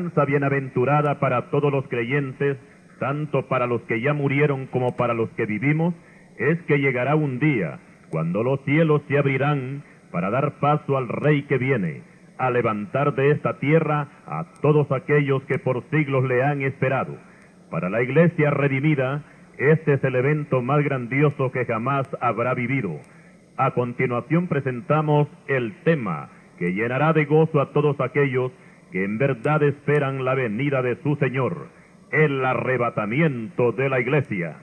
esperanza bienaventurada para todos los creyentes, tanto para los que ya murieron como para los que vivimos, es que llegará un día cuando los cielos se abrirán para dar paso al Rey que viene, a levantar de esta tierra a todos aquellos que por siglos le han esperado. Para la iglesia redimida, este es el evento más grandioso que jamás habrá vivido. A continuación presentamos el tema que llenará de gozo a todos aquellos que en verdad esperan la venida de su Señor, el arrebatamiento de la iglesia.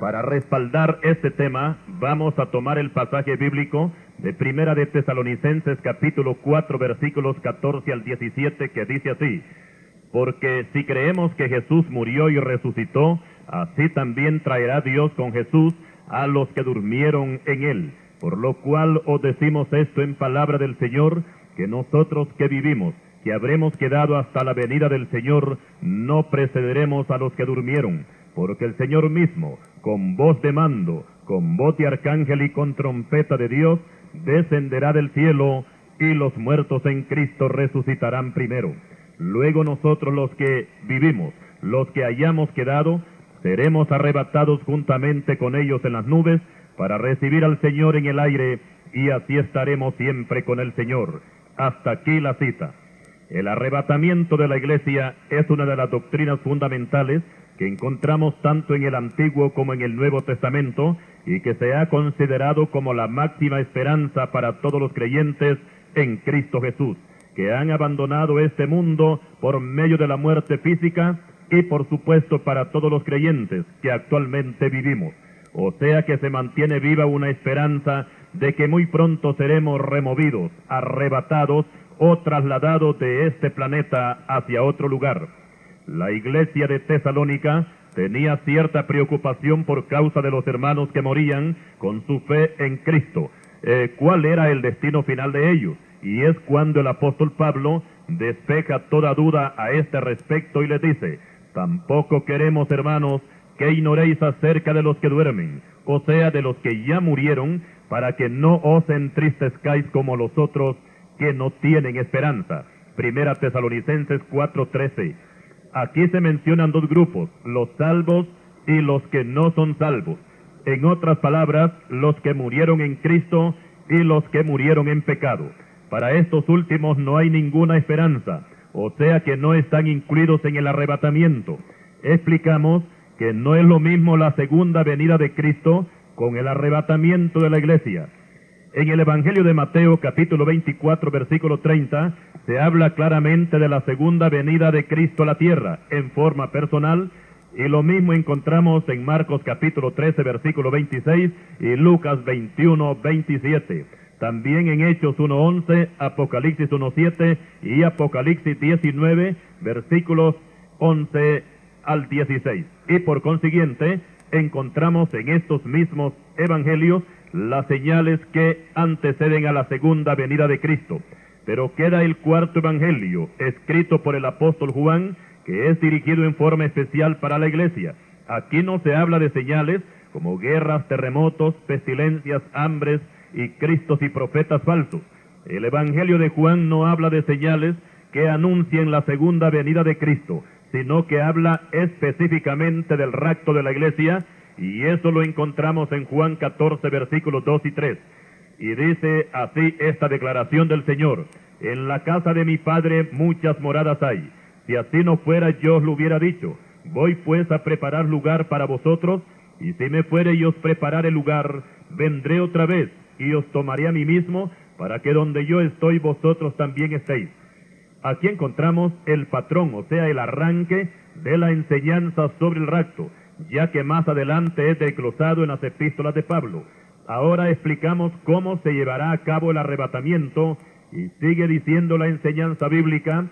Para respaldar este tema, vamos a tomar el pasaje bíblico de Primera de Tesalonicenses capítulo 4 versículos 14 al 17 que dice así, porque si creemos que Jesús murió y resucitó, así también traerá Dios con Jesús a los que durmieron en él. Por lo cual os decimos esto en palabra del Señor, que nosotros que vivimos, que habremos quedado hasta la venida del Señor, no precederemos a los que durmieron porque el Señor mismo, con voz de mando, con voz de arcángel y con trompeta de Dios, descenderá del cielo, y los muertos en Cristo resucitarán primero. Luego nosotros los que vivimos, los que hayamos quedado, seremos arrebatados juntamente con ellos en las nubes, para recibir al Señor en el aire, y así estaremos siempre con el Señor. Hasta aquí la cita. El arrebatamiento de la iglesia es una de las doctrinas fundamentales que encontramos tanto en el Antiguo como en el Nuevo Testamento y que se ha considerado como la máxima esperanza para todos los creyentes en Cristo Jesús, que han abandonado este mundo por medio de la muerte física y por supuesto para todos los creyentes que actualmente vivimos. O sea que se mantiene viva una esperanza de que muy pronto seremos removidos, arrebatados o trasladados de este planeta hacia otro lugar la iglesia de Tesalónica tenía cierta preocupación por causa de los hermanos que morían con su fe en Cristo. Eh, ¿Cuál era el destino final de ellos? Y es cuando el apóstol Pablo despeja toda duda a este respecto y le dice, tampoco queremos, hermanos, que ignoréis acerca de los que duermen, o sea, de los que ya murieron, para que no os entristezcáis como los otros que no tienen esperanza. Primera Tesalonicenses 4:13. Aquí se mencionan dos grupos, los salvos y los que no son salvos. En otras palabras, los que murieron en Cristo y los que murieron en pecado. Para estos últimos no hay ninguna esperanza, o sea que no están incluidos en el arrebatamiento. Explicamos que no es lo mismo la segunda venida de Cristo con el arrebatamiento de la iglesia. En el Evangelio de Mateo capítulo 24 versículo 30 se habla claramente de la segunda venida de Cristo a la tierra en forma personal y lo mismo encontramos en Marcos capítulo 13 versículo 26 y Lucas 21 27. También en Hechos 1.11, Apocalipsis 1.7 y Apocalipsis 19 versículos 11 al 16. Y por consiguiente encontramos en estos mismos evangelios las señales que anteceden a la segunda venida de Cristo. Pero queda el cuarto evangelio, escrito por el apóstol Juan, que es dirigido en forma especial para la iglesia. Aquí no se habla de señales como guerras, terremotos, pestilencias, hambres y cristos y profetas falsos. El evangelio de Juan no habla de señales que anuncien la segunda venida de Cristo, sino que habla específicamente del rapto de la iglesia y eso lo encontramos en Juan 14, versículos 2 y 3. Y dice así esta declaración del Señor, en la casa de mi Padre muchas moradas hay. Si así no fuera, yo os lo hubiera dicho. Voy pues a preparar lugar para vosotros, y si me fuere y os preparare lugar, vendré otra vez, y os tomaré a mí mismo, para que donde yo estoy vosotros también estéis. Aquí encontramos el patrón, o sea, el arranque de la enseñanza sobre el rapto ya que más adelante es desglosado en las epístolas de Pablo. Ahora explicamos cómo se llevará a cabo el arrebatamiento y sigue diciendo la enseñanza bíblica,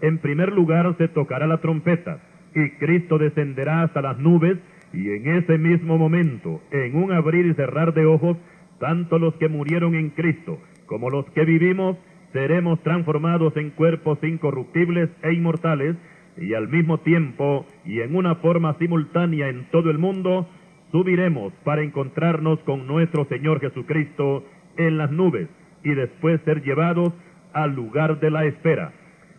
en primer lugar se tocará la trompeta y Cristo descenderá hasta las nubes y en ese mismo momento, en un abrir y cerrar de ojos, tanto los que murieron en Cristo como los que vivimos, seremos transformados en cuerpos incorruptibles e inmortales, y al mismo tiempo y en una forma simultánea en todo el mundo, subiremos para encontrarnos con nuestro Señor Jesucristo en las nubes y después ser llevados al lugar de la espera.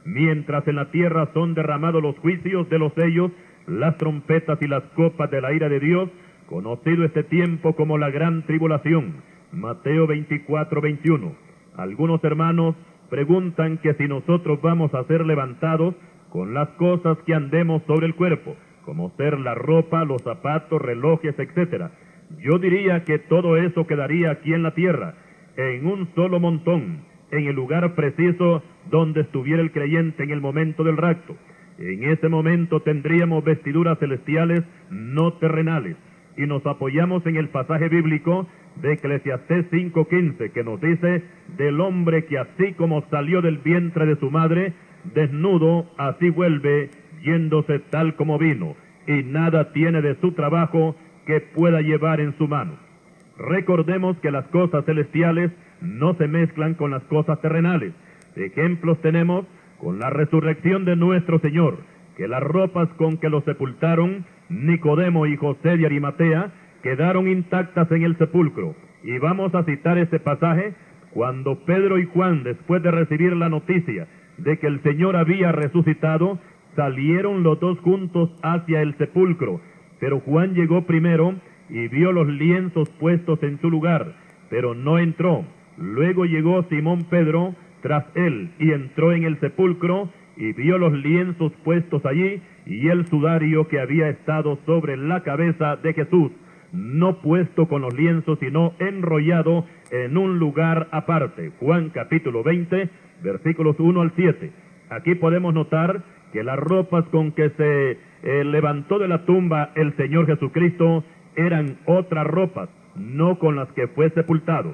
Mientras en la tierra son derramados los juicios de los sellos, las trompetas y las copas de la ira de Dios, conocido este tiempo como la gran tribulación. Mateo 24, 21. Algunos hermanos preguntan que si nosotros vamos a ser levantados con las cosas que andemos sobre el cuerpo, como ser la ropa, los zapatos, relojes, etc. Yo diría que todo eso quedaría aquí en la tierra, en un solo montón, en el lugar preciso donde estuviera el creyente en el momento del rapto. En ese momento tendríamos vestiduras celestiales no terrenales. Y nos apoyamos en el pasaje bíblico de Eclesiastés 5:15 que nos dice del hombre que así como salió del vientre de su madre, desnudo, así vuelve, yéndose tal como vino, y nada tiene de su trabajo que pueda llevar en su mano. Recordemos que las cosas celestiales no se mezclan con las cosas terrenales. Ejemplos tenemos con la resurrección de nuestro Señor, que las ropas con que lo sepultaron Nicodemo y José de Arimatea quedaron intactas en el sepulcro. Y vamos a citar este pasaje cuando Pedro y Juan, después de recibir la noticia de que el Señor había resucitado, salieron los dos juntos hacia el sepulcro. Pero Juan llegó primero y vio los lienzos puestos en su lugar, pero no entró. Luego llegó Simón Pedro tras él y entró en el sepulcro y vio los lienzos puestos allí y el sudario que había estado sobre la cabeza de Jesús, no puesto con los lienzos, sino enrollado en un lugar aparte. Juan capítulo 20, versículos 1 al 7. Aquí podemos notar que las ropas con que se eh, levantó de la tumba el Señor Jesucristo eran otras ropas, no con las que fue sepultado.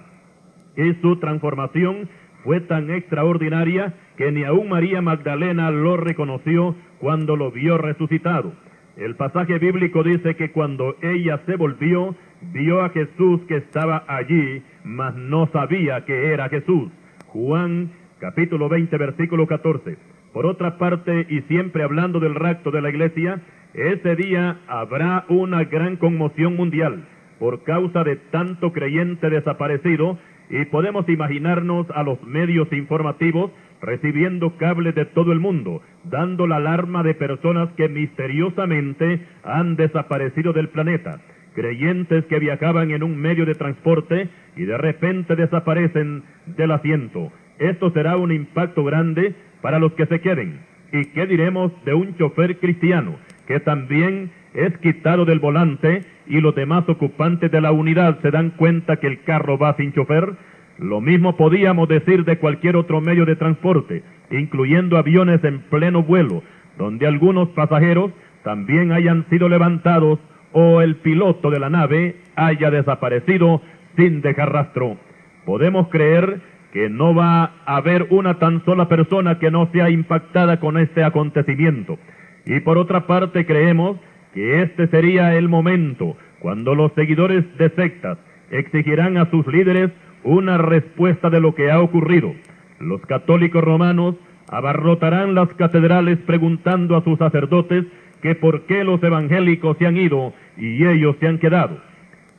Y su transformación fue tan extraordinaria que ni aun María Magdalena lo reconoció cuando lo vio resucitado. El pasaje bíblico dice que cuando ella se volvió, vio a Jesús que estaba allí, mas no sabía que era Jesús. Juan capítulo 20 versículo 14. Por otra parte, y siempre hablando del rapto de la iglesia, ese día habrá una gran conmoción mundial por causa de tanto creyente desaparecido y podemos imaginarnos a los medios informativos recibiendo cables de todo el mundo, dando la alarma de personas que misteriosamente han desaparecido del planeta, creyentes que viajaban en un medio de transporte y de repente desaparecen del asiento. Esto será un impacto grande para los que se queden. ¿Y qué diremos de un chofer cristiano que también es quitado del volante y los demás ocupantes de la unidad se dan cuenta que el carro va sin chofer? Lo mismo podíamos decir de cualquier otro medio de transporte, incluyendo aviones en pleno vuelo, donde algunos pasajeros también hayan sido levantados o el piloto de la nave haya desaparecido sin dejar rastro. Podemos creer que no va a haber una tan sola persona que no sea impactada con este acontecimiento. Y por otra parte creemos que este sería el momento cuando los seguidores de sectas exigirán a sus líderes una respuesta de lo que ha ocurrido. Los católicos romanos abarrotarán las catedrales preguntando a sus sacerdotes que por qué los evangélicos se han ido y ellos se han quedado.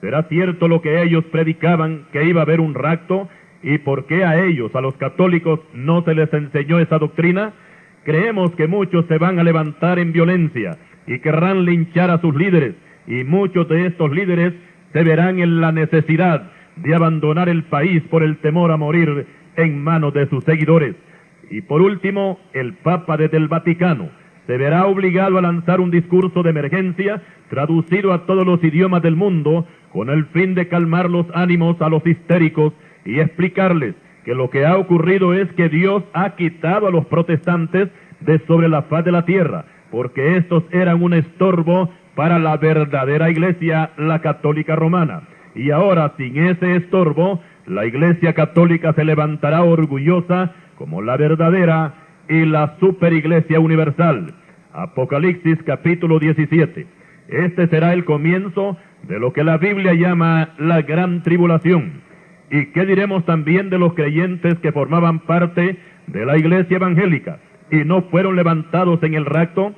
¿Será cierto lo que ellos predicaban, que iba a haber un rapto ¿Y por qué a ellos, a los católicos, no se les enseñó esa doctrina? Creemos que muchos se van a levantar en violencia y querrán linchar a sus líderes, y muchos de estos líderes se verán en la necesidad de abandonar el país por el temor a morir en manos de sus seguidores. Y por último, el Papa desde el Vaticano se verá obligado a lanzar un discurso de emergencia traducido a todos los idiomas del mundo con el fin de calmar los ánimos a los histéricos y explicarles que lo que ha ocurrido es que Dios ha quitado a los protestantes de sobre la faz de la tierra, porque estos eran un estorbo para la verdadera iglesia, la católica romana. Y ahora, sin ese estorbo, la iglesia católica se levantará orgullosa como la verdadera y la superiglesia universal. Apocalipsis capítulo 17. Este será el comienzo de lo que la Biblia llama la gran tribulación ¿Y qué diremos también de los creyentes que formaban parte de la iglesia evangélica y no fueron levantados en el rapto?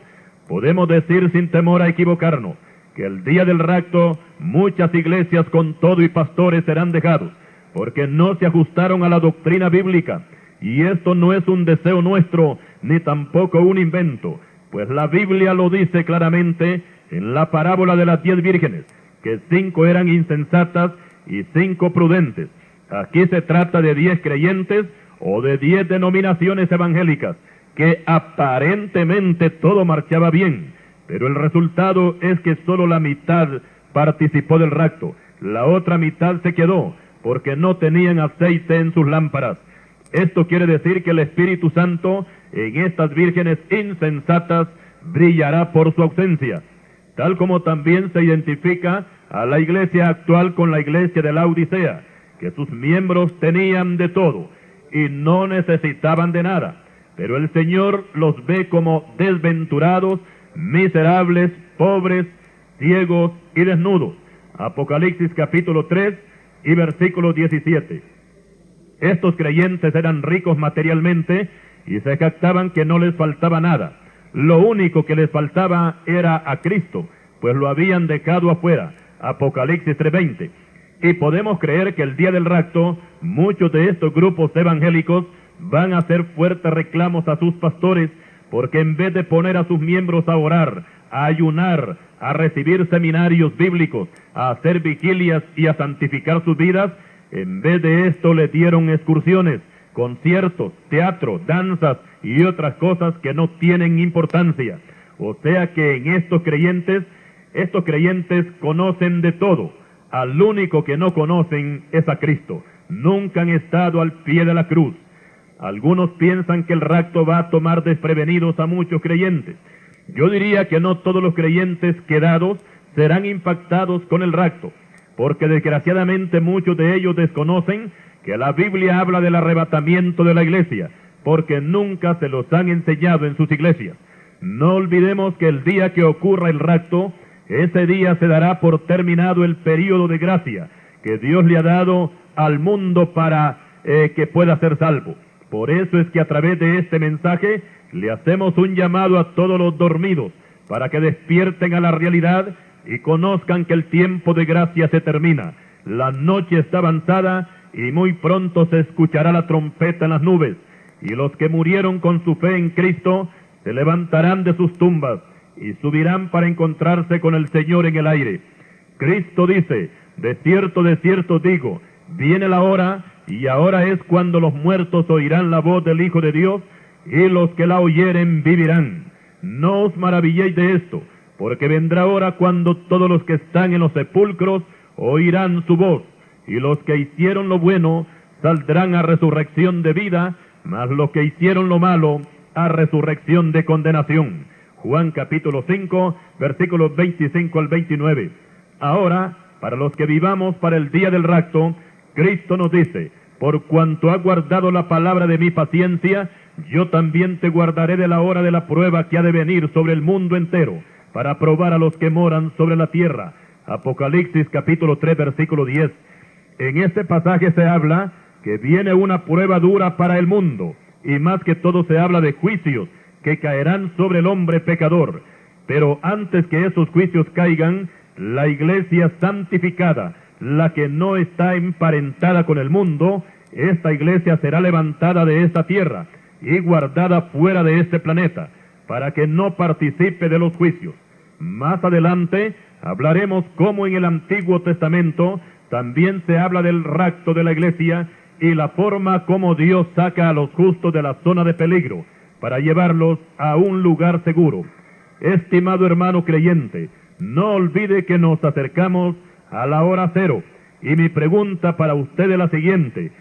Podemos decir sin temor a equivocarnos que el día del rapto muchas iglesias con todo y pastores serán dejados, porque no se ajustaron a la doctrina bíblica. Y esto no es un deseo nuestro, ni tampoco un invento, pues la Biblia lo dice claramente en la parábola de las diez vírgenes, que cinco eran insensatas y cinco prudentes. Aquí se trata de diez creyentes o de diez denominaciones evangélicas, que aparentemente todo marchaba bien, pero el resultado es que solo la mitad participó del rapto, la otra mitad se quedó, porque no tenían aceite en sus lámparas. Esto quiere decir que el Espíritu Santo en estas vírgenes insensatas brillará por su ausencia, tal como también se identifica a la iglesia actual con la iglesia de la Odisea, que sus miembros tenían de todo y no necesitaban de nada, pero el Señor los ve como desventurados, miserables, pobres, ciegos y desnudos. Apocalipsis capítulo 3 y versículo 17. Estos creyentes eran ricos materialmente y se jactaban que no les faltaba nada. Lo único que les faltaba era a Cristo, pues lo habían dejado afuera. Apocalipsis 3:20. Y podemos creer que el día del rapto muchos de estos grupos evangélicos van a hacer fuertes reclamos a sus pastores, porque en vez de poner a sus miembros a orar, a ayunar, a recibir seminarios bíblicos, a hacer vigilias y a santificar sus vidas, en vez de esto le dieron excursiones, conciertos, teatro, danzas y otras cosas que no tienen importancia. O sea que en estos creyentes, estos creyentes conocen de todo. Al único que no conocen es a Cristo. Nunca han estado al pie de la cruz. Algunos piensan que el rapto va a tomar desprevenidos a muchos creyentes. Yo diría que no todos los creyentes quedados serán impactados con el rapto, porque desgraciadamente muchos de ellos desconocen que la Biblia habla del arrebatamiento de la iglesia, porque nunca se los han enseñado en sus iglesias. No olvidemos que el día que ocurra el rapto, ese día se dará por terminado el período de gracia que Dios le ha dado al mundo para eh, que pueda ser salvo. Por eso es que a través de este mensaje le hacemos un llamado a todos los dormidos para que despierten a la realidad y conozcan que el tiempo de gracia se termina. La noche está avanzada y muy pronto se escuchará la trompeta en las nubes, y los que murieron con su fe en Cristo se levantarán de sus tumbas y subirán para encontrarse con el Señor en el aire. Cristo dice, de cierto, de cierto digo, viene la hora y ahora es cuando los muertos oirán la voz del Hijo de Dios y los que la oyeren vivirán. No os maravilléis de esto, porque vendrá hora cuando todos los que están en los sepulcros oirán su voz y los que hicieron lo bueno saldrán a resurrección de vida, mas los que hicieron lo malo a resurrección de condenación. Juan capítulo 5, versículos 25 al 29. Ahora, para los que vivamos para el día del rapto, Cristo nos dice, por cuanto ha guardado la palabra de mi paciencia, yo también te guardaré de la hora de la prueba que ha de venir sobre el mundo entero, para probar a los que moran sobre la tierra. Apocalipsis capítulo 3, versículo 10. En este pasaje se habla que viene una prueba dura para el mundo, y más que todo se habla de juicios que caerán sobre el hombre pecador. Pero antes que esos juicios caigan, la iglesia santificada, la que no está emparentada con el mundo, esta iglesia será levantada de esta tierra y guardada fuera de este planeta, para que no participe de los juicios. Más adelante hablaremos cómo en el Antiguo Testamento también se habla del rapto de la iglesia y la forma como Dios saca a los justos de la zona de peligro para llevarlos a un lugar seguro. Estimado hermano creyente, no olvide que nos acercamos a la hora cero. Y mi pregunta para usted es la siguiente.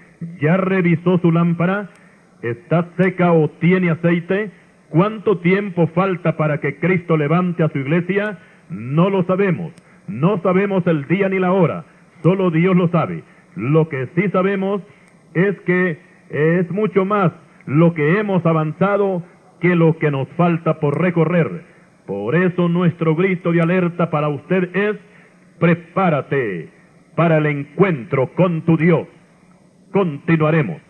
¿Ya revisó su lámpara? ¿Está seca o tiene aceite? ¿Cuánto tiempo falta para que Cristo levante a su iglesia? No lo sabemos. No sabemos el día ni la hora. Solo Dios lo sabe. Lo que sí sabemos es que es mucho más lo que hemos avanzado que lo que nos falta por recorrer. Por eso nuestro grito de alerta para usted es, prepárate para el encuentro con tu Dios. Continuaremos.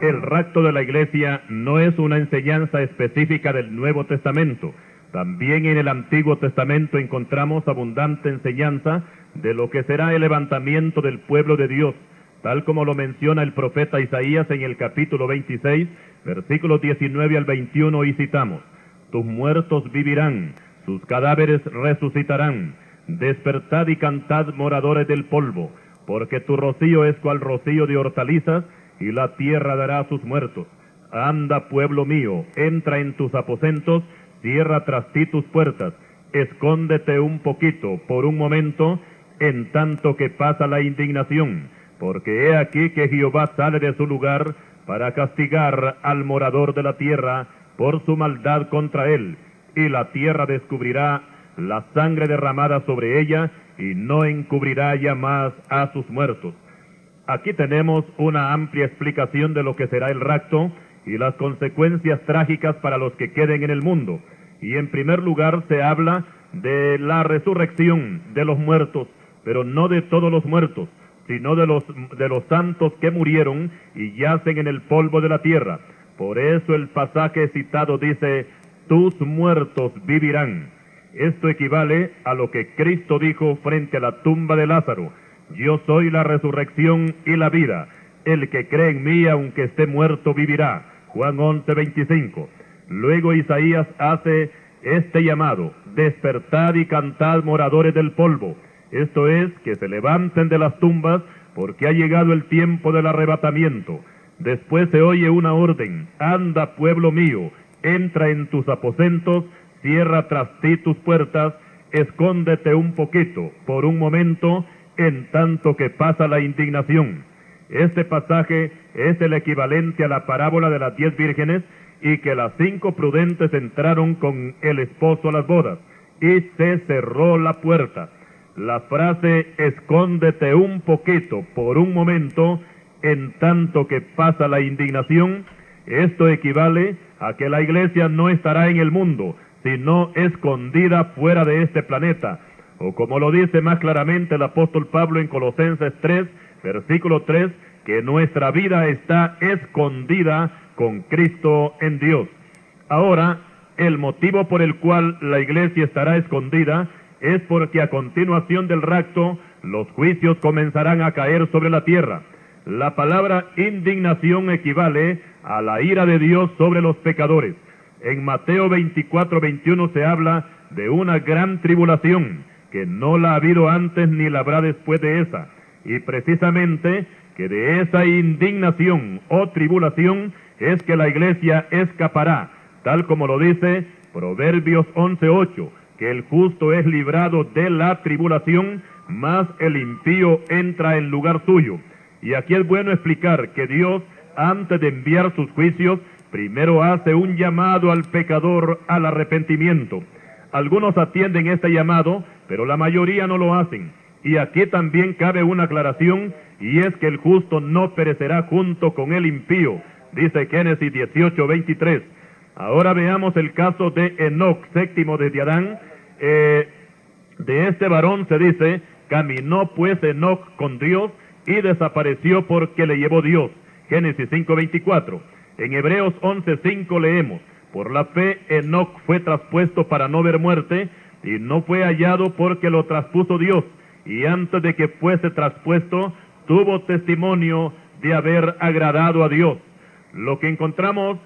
El rapto de la iglesia no es una enseñanza específica del Nuevo Testamento. También en el Antiguo Testamento encontramos abundante enseñanza de lo que será el levantamiento del pueblo de Dios, tal como lo menciona el profeta Isaías en el capítulo 26, versículos 19 al 21 y citamos, Tus muertos vivirán, sus cadáveres resucitarán, despertad y cantad moradores del polvo, porque tu rocío es cual rocío de hortalizas, y la tierra dará a sus muertos. Anda, pueblo mío, entra en tus aposentos, cierra tras ti tus puertas, escóndete un poquito, por un momento, en tanto que pasa la indignación, porque he aquí que Jehová sale de su lugar para castigar al morador de la tierra por su maldad contra él, y la tierra descubrirá la sangre derramada sobre ella, y no encubrirá ya más a sus muertos. Aquí tenemos una amplia explicación de lo que será el rapto y las consecuencias trágicas para los que queden en el mundo. Y en primer lugar se habla de la resurrección de los muertos, pero no de todos los muertos, sino de los, de los santos que murieron y yacen en el polvo de la tierra. Por eso el pasaje citado dice, tus muertos vivirán. Esto equivale a lo que Cristo dijo frente a la tumba de Lázaro yo soy la resurrección y la vida. El que cree en mí, aunque esté muerto, vivirá. Juan 11, 25. Luego Isaías hace este llamado, despertad y cantad moradores del polvo. Esto es, que se levanten de las tumbas, porque ha llegado el tiempo del arrebatamiento. Después se oye una orden, anda pueblo mío, entra en tus aposentos, cierra tras ti tus puertas, escóndete un poquito, por un momento, en tanto que pasa la indignación. Este pasaje es el equivalente a la parábola de las diez vírgenes y que las cinco prudentes entraron con el esposo a las bodas y se cerró la puerta. La frase escóndete un poquito por un momento en tanto que pasa la indignación, esto equivale a que la iglesia no estará en el mundo, sino escondida fuera de este planeta, o como lo dice más claramente el apóstol Pablo en Colosenses 3, versículo 3, que nuestra vida está escondida con Cristo en Dios. Ahora, el motivo por el cual la iglesia estará escondida es porque a continuación del rapto los juicios comenzarán a caer sobre la tierra. La palabra indignación equivale a la ira de Dios sobre los pecadores. En Mateo 24, 21 se habla de una gran tribulación que no la ha habido antes ni la habrá después de esa, y precisamente que de esa indignación o tribulación es que la iglesia escapará, tal como lo dice Proverbios 11.8, que el justo es librado de la tribulación, mas el impío entra en lugar suyo. Y aquí es bueno explicar que Dios, antes de enviar sus juicios, primero hace un llamado al pecador al arrepentimiento. Algunos atienden este llamado pero la mayoría no lo hacen. Y aquí también cabe una aclaración, y es que el justo no perecerá junto con el impío, dice Génesis 18, 23. Ahora veamos el caso de Enoch, séptimo de Adán. Eh, de este varón se dice, caminó pues Enoch con Dios y desapareció porque le llevó Dios. Génesis 5:24. En Hebreos 11:5 leemos, por la fe Enoch fue traspuesto para no ver muerte, y no fue hallado porque lo traspuso Dios, y antes de que fuese traspuesto, tuvo testimonio de haber agradado a Dios. Lo que encontramos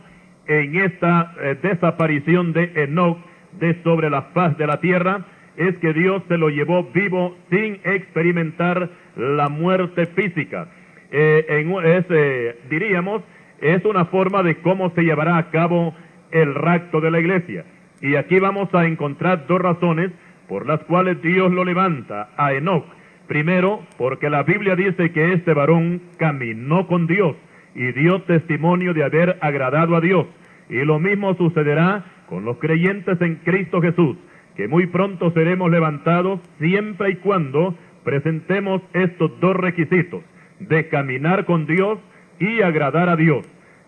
en esta eh, desaparición de Enoch de sobre la faz de la tierra es que Dios se lo llevó vivo sin experimentar la muerte física. Eh, en, diríamos, es una forma de cómo se llevará a cabo el rapto de la iglesia. Y aquí vamos a encontrar dos razones por las cuales Dios lo levanta a Enoch. Primero, porque la Biblia dice que este varón caminó con Dios y dio testimonio de haber agradado a Dios. Y lo mismo sucederá con los creyentes en Cristo Jesús, que muy pronto seremos levantados siempre y cuando presentemos estos dos requisitos, de caminar con Dios y agradar a Dios.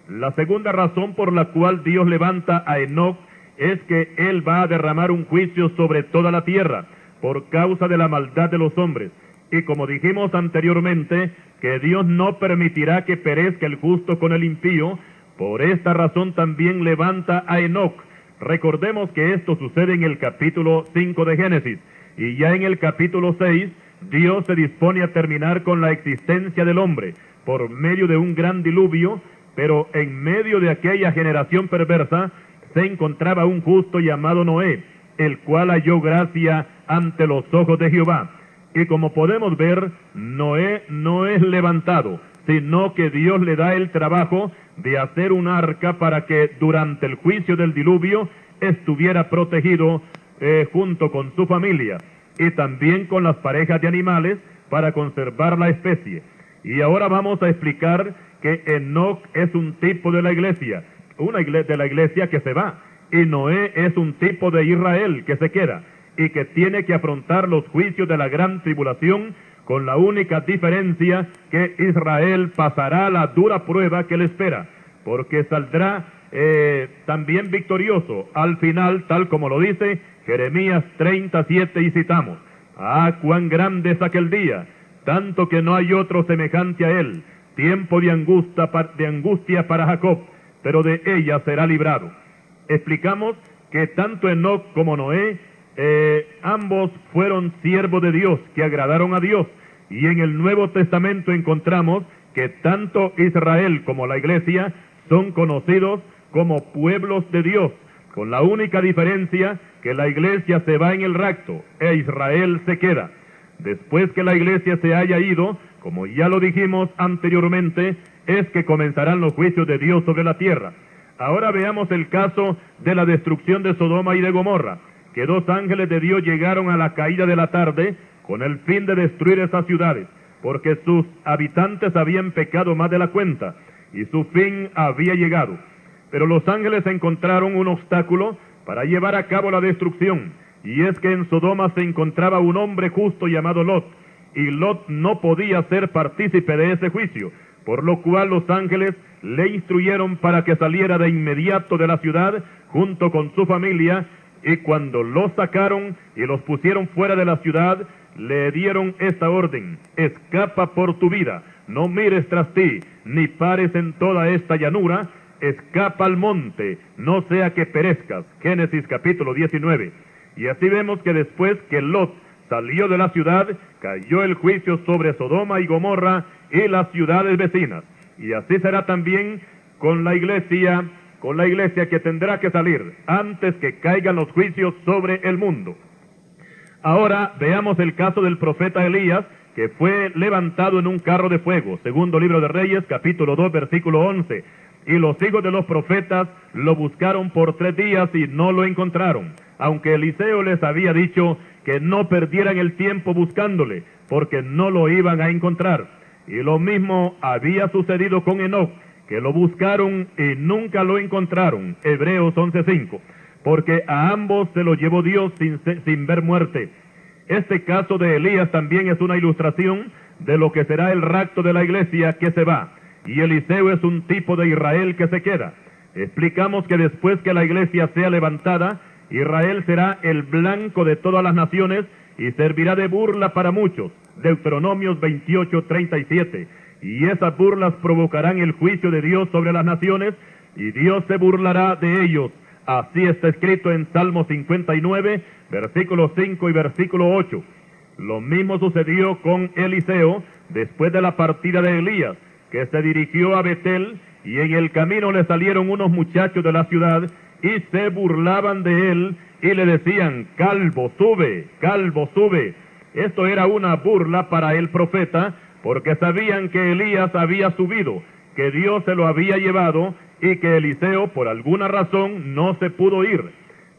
La segunda razón por la cual Dios levanta a Enoch es que Él va a derramar un juicio sobre toda la tierra por causa de la maldad de los hombres. Y como dijimos anteriormente, que Dios no permitirá que perezca el justo con el impío, por esta razón también levanta a Enoch. Recordemos que esto sucede en el capítulo 5 de Génesis, y ya en el capítulo 6 Dios se dispone a terminar con la existencia del hombre por medio de un gran diluvio, pero en medio de aquella generación perversa se encontraba un justo llamado Noé, el cual halló gracia ante los ojos de Jehová. Y como podemos ver, Noé no es levantado, sino que Dios le da el trabajo de hacer un arca para que durante el juicio del diluvio estuviera protegido eh, junto con su familia y también con las parejas de animales para conservar la especie. Y ahora vamos a explicar que Enoch es un tipo de la iglesia, una iglesia de la iglesia que se va, y Noé es un tipo de Israel que se queda y que tiene que afrontar los juicios de la gran tribulación con la única diferencia que Israel pasará la dura prueba que le espera, porque saldrá eh, también victorioso al final, tal como lo dice Jeremías 37 y citamos, ah, cuán grande es aquel día, tanto que no hay otro semejante a él, tiempo de angustia, de angustia para Jacob, pero de ella será librado. Explicamos que tanto Enoch como Noé, eh, ambos fueron siervos de Dios, que agradaron a Dios, y en el Nuevo Testamento encontramos que tanto Israel como la iglesia son conocidos como pueblos de Dios, con la única diferencia que la iglesia se va en el rapto e Israel se queda. Después que la iglesia se haya ido, como ya lo dijimos anteriormente, es que comenzarán los juicios de Dios sobre la tierra. Ahora veamos el caso de la destrucción de Sodoma y de Gomorra, que dos ángeles de Dios llegaron a la caída de la tarde con el fin de destruir esas ciudades, porque sus habitantes habían pecado más de la cuenta y su fin había llegado. Pero los ángeles encontraron un obstáculo para llevar a cabo la destrucción, y es que en Sodoma se encontraba un hombre justo llamado Lot, y Lot no podía ser partícipe de ese juicio, por lo cual los ángeles le instruyeron para que saliera de inmediato de la ciudad junto con su familia, y cuando los sacaron y los pusieron fuera de la ciudad, le dieron esta orden, escapa por tu vida, no mires tras ti, ni pares en toda esta llanura, escapa al monte, no sea que perezcas. Génesis capítulo 19. Y así vemos que después que Lot salió de la ciudad, cayó el juicio sobre Sodoma y Gomorra y las ciudades vecinas. Y así será también con la iglesia, con la iglesia que tendrá que salir antes que caigan los juicios sobre el mundo. Ahora veamos el caso del profeta Elías, que fue levantado en un carro de fuego, segundo libro de Reyes, capítulo 2, versículo 11 y los hijos de los profetas lo buscaron por tres días y no lo encontraron, aunque Eliseo les había dicho que no perdieran el tiempo buscándole, porque no lo iban a encontrar. Y lo mismo había sucedido con Enoch, que lo buscaron y nunca lo encontraron. Hebreos 11:5. Porque a ambos se lo llevó Dios sin, sin ver muerte. Este caso de Elías también es una ilustración de lo que será el rapto de la iglesia que se va y Eliseo es un tipo de Israel que se queda. Explicamos que después que la iglesia sea levantada, Israel será el blanco de todas las naciones y servirá de burla para muchos. Deuteronomios 28, 37. Y esas burlas provocarán el juicio de Dios sobre las naciones y Dios se burlará de ellos. Así está escrito en Salmo 59, versículo 5 y versículo 8. Lo mismo sucedió con Eliseo después de la partida de Elías que se dirigió a Betel y en el camino le salieron unos muchachos de la ciudad y se burlaban de él y le decían, calvo, sube, calvo, sube. Esto era una burla para el profeta porque sabían que Elías había subido, que Dios se lo había llevado y que Eliseo por alguna razón no se pudo ir.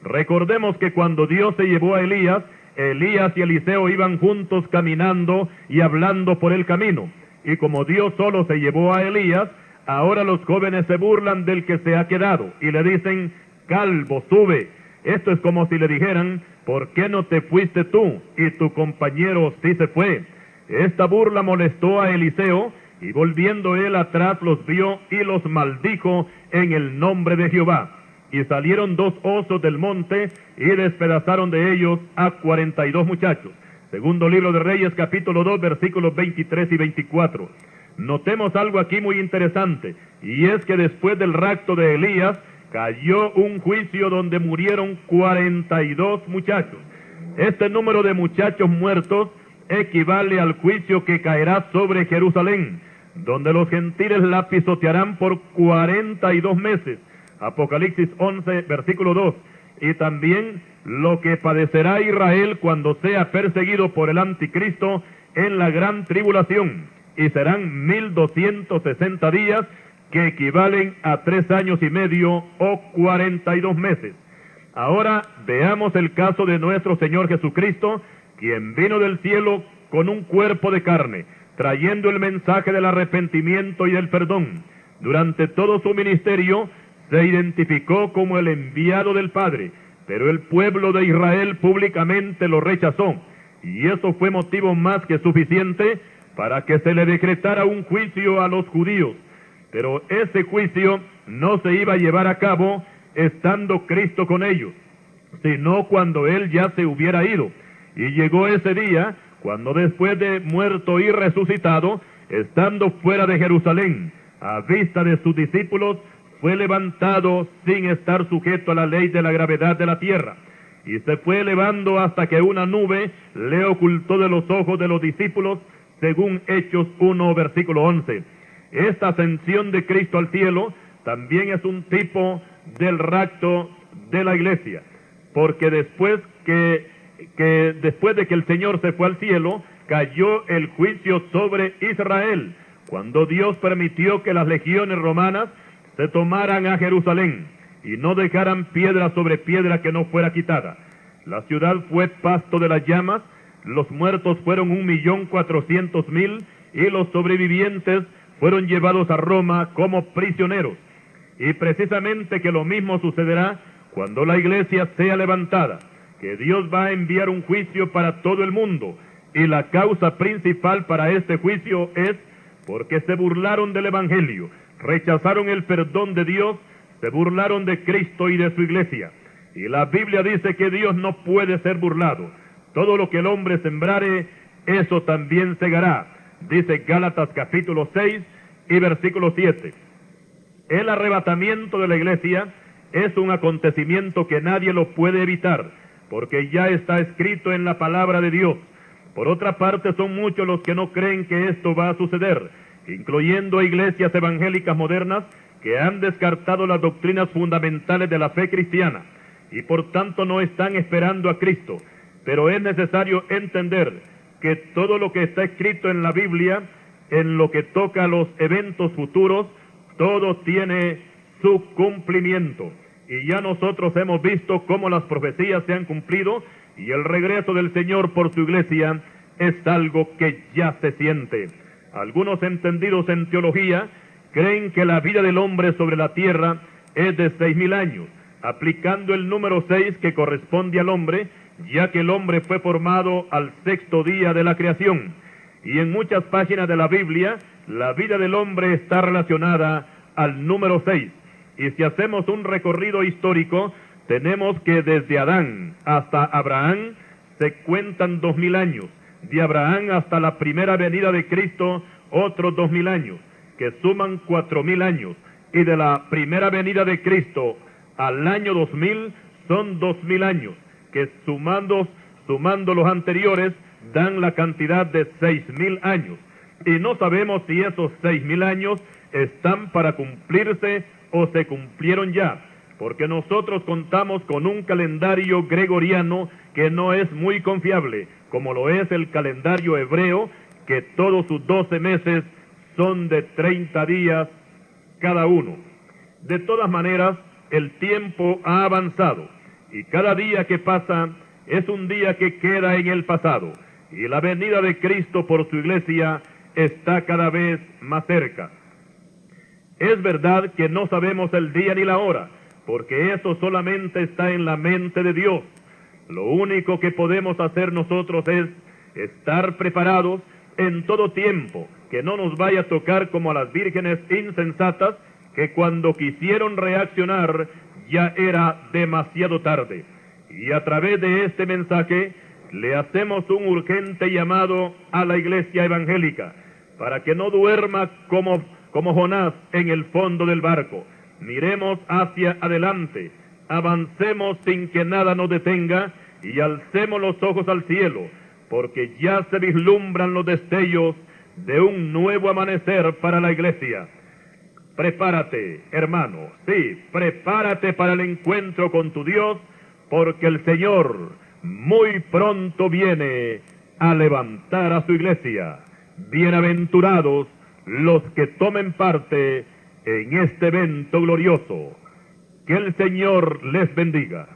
Recordemos que cuando Dios se llevó a Elías, Elías y Eliseo iban juntos caminando y hablando por el camino. Y como Dios solo se llevó a Elías, ahora los jóvenes se burlan del que se ha quedado y le dicen, calvo, sube. Esto es como si le dijeran, ¿por qué no te fuiste tú y tu compañero sí se fue? Esta burla molestó a Eliseo y volviendo él atrás los vio y los maldijo en el nombre de Jehová. Y salieron dos osos del monte y despedazaron de ellos a cuarenta y dos muchachos. Segundo libro de Reyes capítulo 2 versículos 23 y 24. Notemos algo aquí muy interesante, y es que después del rapto de Elías cayó un juicio donde murieron cuarenta y dos muchachos. Este número de muchachos muertos equivale al juicio que caerá sobre Jerusalén, donde los gentiles la pisotearán por cuarenta y dos meses. Apocalipsis 11, versículo 2. Y también lo que padecerá Israel cuando sea perseguido por el anticristo en la gran tribulación. Y serán mil doscientos sesenta días que equivalen a tres años y medio o cuarenta y dos meses. Ahora veamos el caso de nuestro Señor Jesucristo, quien vino del cielo con un cuerpo de carne, trayendo el mensaje del arrepentimiento y del perdón. Durante todo su ministerio se identificó como el enviado del Padre, pero el pueblo de Israel públicamente lo rechazó, y eso fue motivo más que suficiente para que se le decretara un juicio a los judíos. Pero ese juicio no se iba a llevar a cabo estando Cristo con ellos, sino cuando Él ya se hubiera ido. Y llegó ese día cuando después de muerto y resucitado, estando fuera de Jerusalén, a vista de sus discípulos, fue levantado sin estar sujeto a la ley de la gravedad de la tierra, y se fue elevando hasta que una nube le ocultó de los ojos de los discípulos, según Hechos 1, versículo 11. Esta ascensión de Cristo al cielo también es un tipo del rapto de la iglesia, porque después que que después de que el Señor se fue al cielo, cayó el juicio sobre Israel, cuando Dios permitió que las legiones romanas se tomaran a Jerusalén y no dejaran piedra sobre piedra que no fuera quitada. La ciudad fue pasto de las llamas, los muertos fueron un millón cuatrocientos mil y los sobrevivientes fueron llevados a Roma como prisioneros. Y precisamente que lo mismo sucederá cuando la iglesia sea levantada que Dios va a enviar un juicio para todo el mundo. Y la causa principal para este juicio es porque se burlaron del Evangelio, rechazaron el perdón de Dios, se burlaron de Cristo y de su iglesia. Y la Biblia dice que Dios no puede ser burlado. Todo lo que el hombre sembrare, eso también segará. Dice Gálatas capítulo 6 y versículo 7. El arrebatamiento de la iglesia es un acontecimiento que nadie lo puede evitar porque ya está escrito en la palabra de Dios. Por otra parte, son muchos los que no creen que esto va a suceder, incluyendo iglesias evangélicas modernas que han descartado las doctrinas fundamentales de la fe cristiana y por tanto no están esperando a Cristo. Pero es necesario entender que todo lo que está escrito en la Biblia, en lo que toca a los eventos futuros, todo tiene su cumplimiento y ya nosotros hemos visto cómo las profecías se han cumplido y el regreso del Señor por su iglesia es algo que ya se siente. Algunos entendidos en teología creen que la vida del hombre sobre la tierra es de seis mil años, aplicando el número seis que corresponde al hombre, ya que el hombre fue formado al sexto día de la creación. Y en muchas páginas de la Biblia, la vida del hombre está relacionada al número seis. Y si hacemos un recorrido histórico, tenemos que desde Adán hasta Abraham se cuentan dos mil años. De Abraham hasta la primera venida de Cristo, otros dos mil años, que suman cuatro mil años. Y de la primera venida de Cristo al año dos mil son dos mil años, que sumando, sumando los anteriores dan la cantidad de seis mil años. Y no sabemos si esos seis mil años están para cumplirse o se cumplieron ya, porque nosotros contamos con un calendario gregoriano que no es muy confiable, como lo es el calendario hebreo, que todos sus doce meses son de treinta días cada uno. De todas maneras, el tiempo ha avanzado y cada día que pasa es un día que queda en el pasado y la venida de Cristo por su iglesia está cada vez más cerca. Es verdad que no sabemos el día ni la hora, porque eso solamente está en la mente de Dios. Lo único que podemos hacer nosotros es estar preparados en todo tiempo, que no nos vaya a tocar como a las vírgenes insensatas que cuando quisieron reaccionar ya era demasiado tarde. Y a través de este mensaje le hacemos un urgente llamado a la iglesia evangélica para que no duerma como, como Jonás en el fondo del barco. Miremos hacia adelante, avancemos sin que nada nos detenga y alcemos los ojos al cielo, porque ya se vislumbran los destellos de un nuevo amanecer para la iglesia. Prepárate, hermano, sí, prepárate para el encuentro con tu Dios, porque el Señor muy pronto viene a levantar a su iglesia. Bienaventurados los que tomen parte en este evento glorioso. Que el Señor les bendiga.